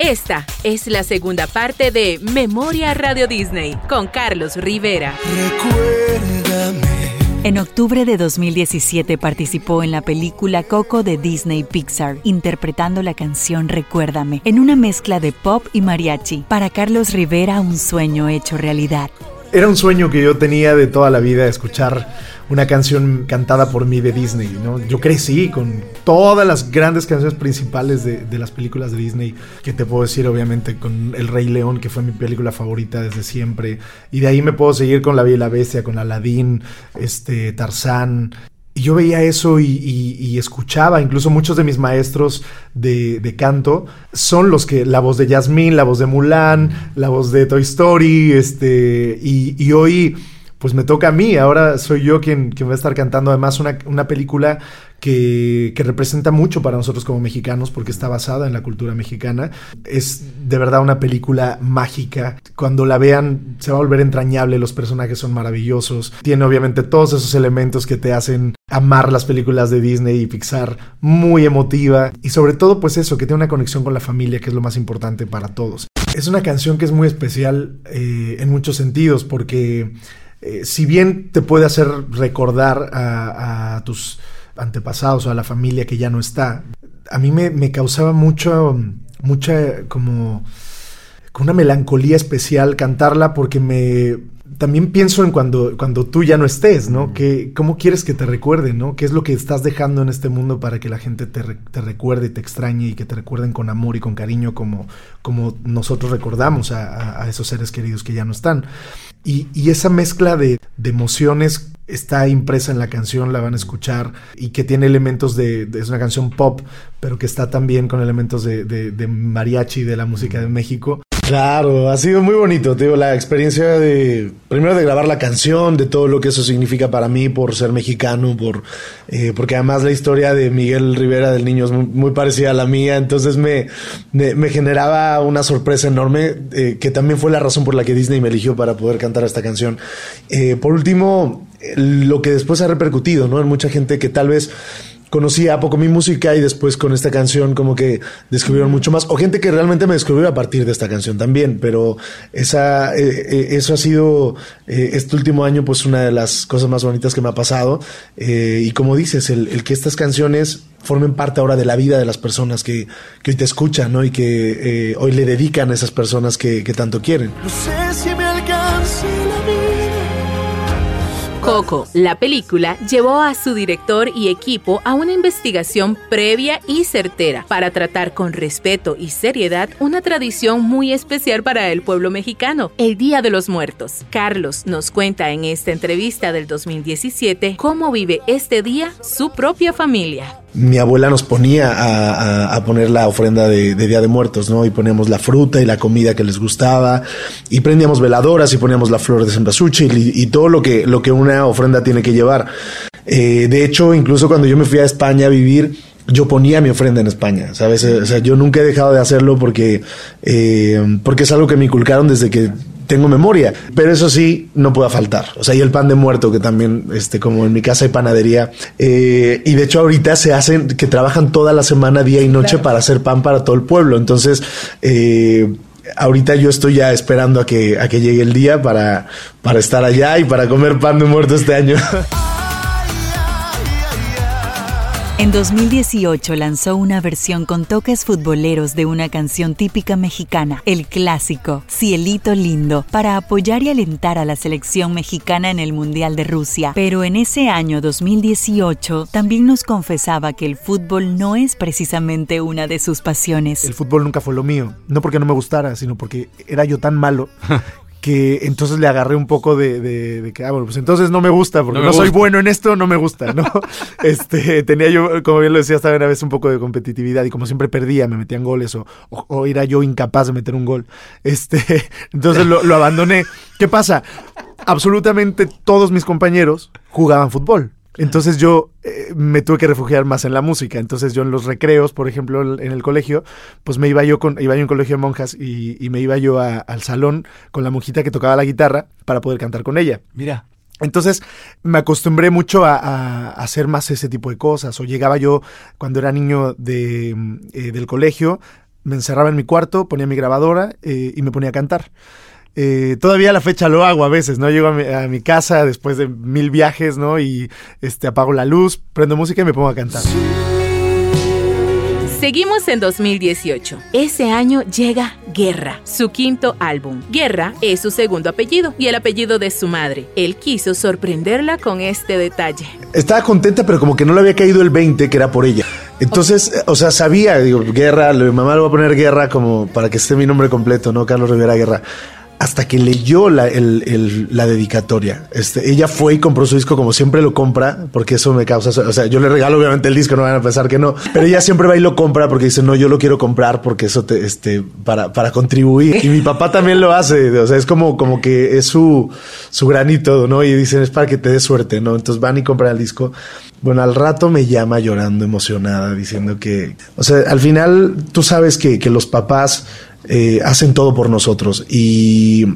Esta es la segunda parte de Memoria Radio Disney con Carlos Rivera. Recuérdame. En octubre de 2017 participó en la película Coco de Disney Pixar, interpretando la canción Recuérdame, en una mezcla de pop y mariachi. Para Carlos Rivera, un sueño hecho realidad. Era un sueño que yo tenía de toda la vida, escuchar una canción cantada por mí de Disney, ¿no? Yo crecí con todas las grandes canciones principales de, de, las películas de Disney, que te puedo decir obviamente con El Rey León, que fue mi película favorita desde siempre, y de ahí me puedo seguir con La Bella y la Bestia, con Aladdin, este, Tarzán, yo veía eso y, y, y, escuchaba, incluso muchos de mis maestros de, canto son los que, la voz de Yasmín, la voz de Mulan, la voz de Toy Story, este, y, y hoy pues me toca a mí, ahora soy yo quien, quien va a estar cantando además una, una película que, representa mucho para nosotros como mexicanos porque está basada en la cultura mexicana. Es de verdad una película mágica. Cuando la vean se va a volver entrañable, los personajes son maravillosos. Tiene obviamente todos esos elementos que te hacen amar las películas de Disney y Pixar, muy emotiva y sobre todo pues eso, que tiene una conexión con la familia, que es lo más importante para todos. Es una canción que es muy especial eh, en muchos sentidos porque eh, si bien te puede hacer recordar a, tus antepasados o a la familia que ya no está, a mí me, me causaba mucho, mucha como una melancolía especial cantarla porque me también pienso en cuando, cuando tú ya no estés, ¿no? Que, ¿Cómo quieres que te recuerden, ¿no? ¿Qué es lo que estás dejando en este mundo para que la gente te, re, te recuerde y te extrañe y que te recuerden con amor y con cariño como, como nosotros recordamos a, a, a esos seres queridos que ya no están? Y, y esa mezcla de, de, emociones está impresa en la canción, la van a escuchar y que tiene elementos de, de es una canción pop, pero que está también con elementos de, de mariachi de la música de México. Claro, ha sido muy bonito, te digo, la experiencia de, primero de grabar la canción, de todo lo que eso significa para mí por ser mexicano, por, eh, porque además la historia de Miguel Rivera del niño es muy, parecida a la mía, entonces me, me, me generaba una sorpresa enorme, eh, que también fue la razón por la que Disney me eligió para poder cantar esta canción. Eh, por último, lo que después ha repercutido, ¿no? En mucha gente que tal vez conocía poco mi música y después con esta canción como que descubrieron mucho más. O gente que realmente me descubrió a partir de esta canción también. Pero esa, eh, eso ha sido eh, este último año pues una de las cosas más bonitas que me ha pasado. Eh, y como dices, el, que estas canciones formen parte ahora de la vida de las personas que, que hoy te escuchan ¿no? y que hoy le dedican a esas personas que, que tanto quieren. No sé si me alcance la vida. Coco, la película, llevó a su director y equipo a una investigación previa y certera para tratar con respeto y seriedad una tradición muy especial para el pueblo mexicano, el Día de los Muertos. Carlos nos cuenta en esta entrevista del 2017 cómo vive este día su propia familia mi abuela nos ponía a, poner la ofrenda de, de, Día de Muertos, ¿no? Y poníamos la fruta y la comida que les gustaba, y prendíamos veladoras y poníamos la flor de cempasúchil y, y todo lo que, lo que una ofrenda tiene que llevar. Eh, de hecho, incluso cuando yo me fui a España a vivir, yo ponía mi ofrenda en España, ¿sabes? O sea, yo nunca he dejado de hacerlo porque, eh, porque es algo que me inculcaron desde que tengo memoria, pero eso sí, no puede faltar. O sea, y el pan de muerto, que también, este, como en mi casa hay panadería, eh, y de hecho ahorita se hacen, que trabajan toda la semana, día y noche, claro. para hacer pan para todo el pueblo. Entonces, eh, ahorita yo estoy ya esperando a que, a que llegue el día para, para estar allá y para comer pan de muerto este año. En 2018 lanzó una versión con toques futboleros de una canción típica mexicana, el clásico Cielito Lindo, para apoyar y alentar a la selección mexicana en el Mundial de Rusia. Pero en ese año 2018 también nos confesaba que el fútbol no es precisamente una de sus pasiones. El fútbol nunca fue lo mío, no porque no me gustara, sino porque era yo tan malo que entonces le agarré un poco de, de, de, que, ah, bueno, pues entonces no me gusta, porque no, no soy bueno en esto, no me gusta, ¿no? este, tenía yo, como bien lo decía, hasta una vez un poco de competitividad y como siempre perdía, me metían goles o, o, o era yo incapaz de meter un gol. Este, entonces lo, lo abandoné. ¿Qué pasa? Absolutamente todos mis compañeros jugaban fútbol. Entonces yo eh, me tuve que refugiar más en la música. Entonces yo en los recreos, por ejemplo, en el colegio, pues me iba yo con, iba yo a un colegio de monjas y, y me iba yo a, al salón con la monjita que tocaba la guitarra para poder cantar con ella. Mira. Entonces me acostumbré mucho a, hacer más ese tipo de cosas. O llegaba yo cuando era niño de, eh, del colegio, me encerraba en mi cuarto, ponía mi grabadora eh, y me ponía a cantar. Eh, todavía a la fecha lo hago a veces, ¿no? Llego a mi, a mi, casa después de mil viajes, ¿no? Y este, apago la luz, prendo música y me pongo a cantar. Seguimos en 2018. Ese año llega Guerra, su quinto álbum. Guerra es su segundo apellido y el apellido de su madre. Él quiso sorprenderla con este detalle. Estaba contenta, pero como que no le había caído el 20, que era por ella. Entonces, okay. o sea, sabía, digo, Guerra, mi mamá le va a poner Guerra como para que esté mi nombre completo, ¿no? Carlos Rivera Guerra hasta que leyó la, el, el, la dedicatoria. Este, ella fue y compró su disco como siempre lo compra, porque eso me causa, o sea, yo le regalo obviamente el disco, no van a pensar que no, pero ella siempre va y lo compra porque dice, no, yo lo quiero comprar porque eso te, este, para, para contribuir. Y mi papá también lo hace, o sea, es como, como que es su, su granito, ¿no? Y dicen, es para que te dé suerte, ¿no? Entonces van y compran el disco. Bueno, al rato me llama llorando, emocionada, diciendo que, o sea, al final tú sabes que, que los papás eh, hacen todo por nosotros. Y,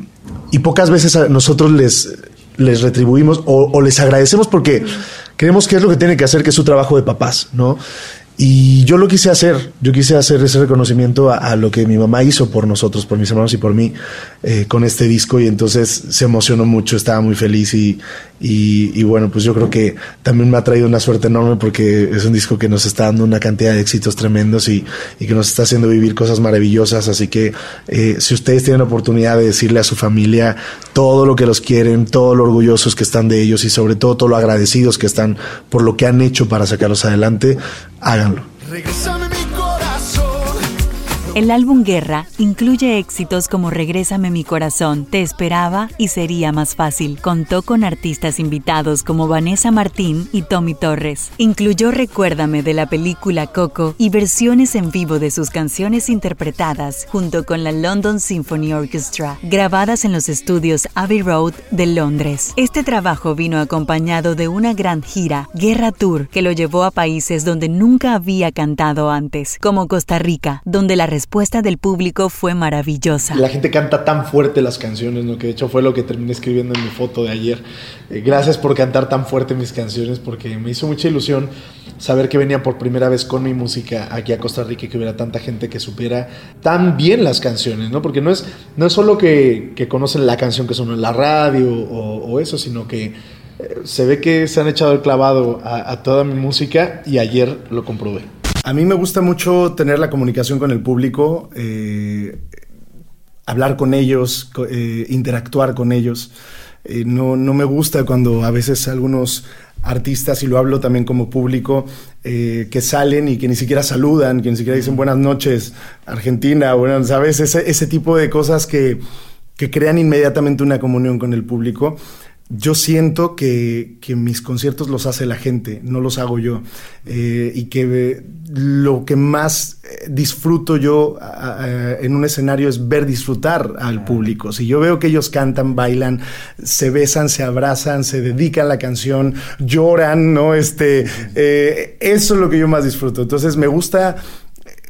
y, pocas veces nosotros les, les retribuimos o, les agradecemos porque creemos que es lo que tiene que hacer, que es su trabajo de papás, ¿no? Y yo lo quise hacer, yo quise hacer ese reconocimiento a, a, lo que mi mamá hizo por nosotros, por mis hermanos y por mí eh, con este disco. Y entonces se emocionó mucho, estaba muy feliz y, y, y, bueno, pues yo creo que también me ha traído una suerte enorme porque es un disco que nos está dando una cantidad de éxitos tremendos y, que nos está haciendo vivir cosas maravillosas, así que eh, si ustedes tienen la oportunidad de decirle a su familia todo lo que los quieren, todo lo orgullosos que están de ellos y sobre todo todo lo agradecidos que están por lo que han hecho para sacarlos adelante, háganlo. El álbum Guerra incluye éxitos como Regrésame mi corazón, Te esperaba y Sería más fácil. Contó con artistas invitados como Vanessa Martín y Tommy Torres. Incluyó Recuérdame de la película Coco y versiones en vivo de sus canciones interpretadas junto con la London Symphony Orchestra, grabadas en los estudios Abbey Road de Londres. Este trabajo vino acompañado de una gran gira, Guerra Tour, que lo llevó a países donde nunca había cantado antes, como Costa Rica, donde la respuesta del público fue maravillosa. La gente canta tan fuerte las canciones, ¿no? que de hecho fue lo que terminé escribiendo en mi foto de ayer. Eh, gracias por cantar tan fuerte mis canciones porque me hizo mucha ilusión saber que venía por primera vez con mi música aquí a Costa Rica y que hubiera tanta gente que supiera tan bien las canciones, ¿no? Porque no es, no es solo que, conocen la canción que sonó en la radio o, o eso, sino que eh, se ve que se han echado el clavado a, a toda mi música y ayer lo comprobé. A mí me gusta mucho tener la comunicación con el público, eh, hablar con ellos, eh, interactuar con ellos. Eh, no, no, me gusta cuando a veces algunos artistas, y lo hablo también como público, que salen y que ni siquiera saludan, que ni siquiera dicen buenas noches, Argentina, bueno, ¿sabes? Ese, ese tipo de cosas que, que crean inmediatamente una comunión con el público yo siento que, que, mis conciertos los hace la gente, no los hago yo. Eh, y que lo que más disfruto yo en un escenario es ver disfrutar al público. Si yo veo que ellos cantan, bailan, se besan, se abrazan, se dedican a la canción, lloran, ¿no? Este, eh, eso es lo que yo más disfruto. Entonces me gusta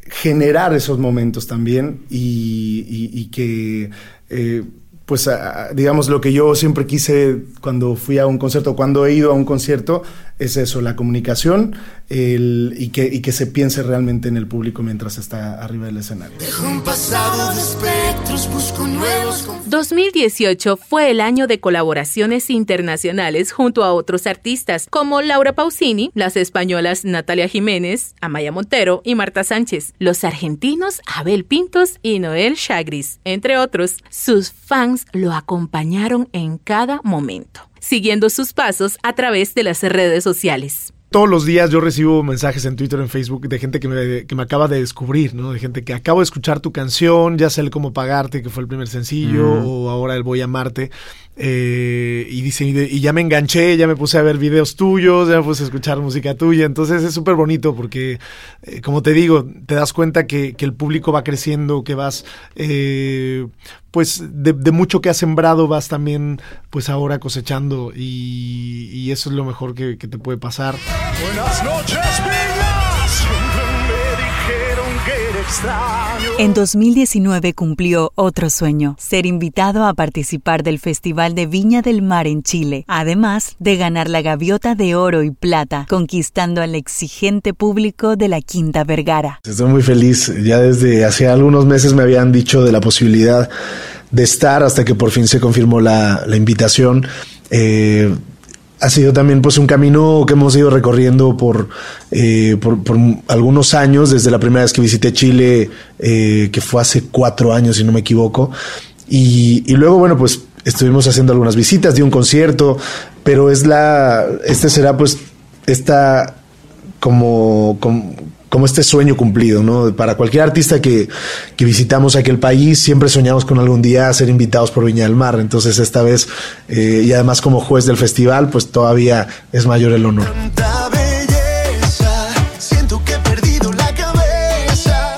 generar esos momentos también y, y, y que... Eh, pues digamos lo que yo siempre quise cuando fui a un concierto, cuando he ido a un concierto, es eso, la comunicación el, y, que, y que se piense realmente en el público mientras está arriba del escenario. Dejo un pasado de espectros, busco nuevos... 2018 fue el año de colaboraciones internacionales junto a otros artistas como Laura Pausini, las españolas Natalia Jiménez, Amaya Montero y Marta Sánchez, los argentinos Abel Pintos y Noel Chagris, entre otros. Sus fans lo acompañaron en cada momento siguiendo sus pasos a través de las redes sociales todos los días yo recibo mensajes en Twitter, en Facebook de gente que me, que me, acaba de descubrir, ¿no? De gente que acabo de escuchar tu canción, ya sé el cómo pagarte, que fue el primer sencillo, mm. o ahora el voy a amarte. Eh, y dice, y ya me enganché, ya me puse a ver videos tuyos, ya me puse a escuchar música tuya. Entonces es súper bonito porque, eh, como te digo, te das cuenta que, que, el público va creciendo, que vas, eh, pues de, mucho que has sembrado, vas también, pues ahora cosechando. Y, eso es lo mejor que, que te puede pasar. Buenas noches, En 2019 cumplió otro sueño, ser invitado a participar del Festival de Viña del Mar en Chile, además de ganar la gaviota de oro y plata, conquistando al exigente público de la Quinta Vergara. Estoy muy feliz, ya desde hace algunos meses me habían dicho de la posibilidad de estar hasta que por fin se confirmó la, invitación. Eh, ha sido también pues un camino que hemos ido recorriendo por, eh, por, algunos años, desde la primera vez que visité Chile, eh, que fue hace cuatro años, si no me equivoco. Y, luego, bueno, pues estuvimos haciendo algunas visitas, de un concierto, pero es la, este será pues esta como, como como este sueño cumplido, ¿no? Para cualquier artista que, que, visitamos aquel país, siempre soñamos con algún día ser invitados por Viña del Mar. Entonces, esta vez, eh, y además como juez del festival, pues todavía es mayor el honor.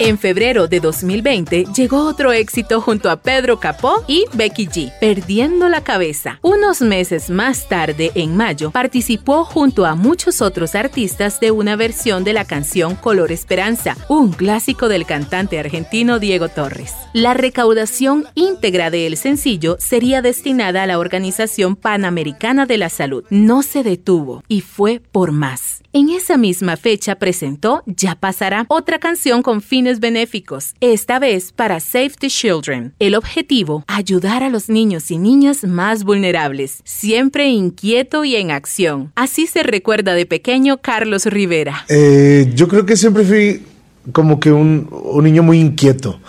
En febrero de 2020 llegó otro éxito junto a Pedro Capó y Becky G, Perdiendo la Cabeza. Unos meses más tarde, en mayo, participó junto a muchos otros artistas de una versión de la canción Color Esperanza, un clásico del cantante argentino Diego Torres. La recaudación íntegra del sencillo sería destinada a la Organización Panamericana de la Salud. No se detuvo y fue por más. En esa misma fecha presentó Ya pasará, otra canción con fines benéficos, esta vez para Save the Children. El objetivo, ayudar a los niños y niñas más vulnerables, siempre inquieto y en acción. Así se recuerda de pequeño Carlos Rivera. Eh, yo creo que siempre fui como que un, niño muy inquieto.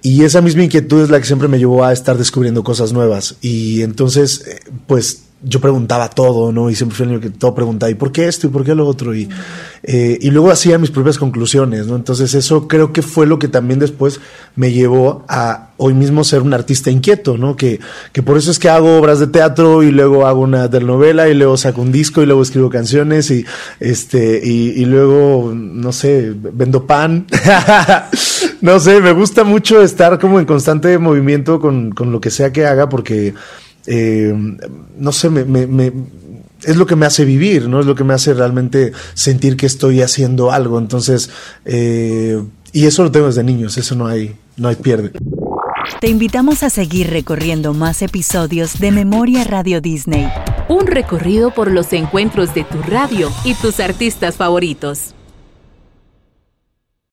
Y esa misma inquietud es la que siempre me llevó a estar descubriendo cosas nuevas. Y entonces, eh, pues yo preguntaba todo, ¿no? Y siempre fui el niño que todo preguntaba, ¿y por qué esto? ¿Y por qué lo otro? Y, eh, y luego hacía mis propias conclusiones, ¿no? Entonces eso creo que fue lo que también después me llevó a hoy mismo ser un artista inquieto, ¿no? Que, que por eso es que hago obras de teatro y luego hago una telenovela y luego saco un disco y luego escribo canciones y, este, y, y luego, no sé, vendo pan. no sé, me gusta mucho estar como en constante movimiento con, con lo que sea que haga porque eh, no sé, me, es lo que me hace vivir, ¿no? Es lo que me hace realmente sentir que estoy haciendo algo. Entonces, eh, y eso lo tengo desde niños, eso no hay, no hay pierde. Te invitamos a seguir recorriendo más episodios de Memoria Radio Disney. Un recorrido por los encuentros de tu radio y tus artistas favoritos.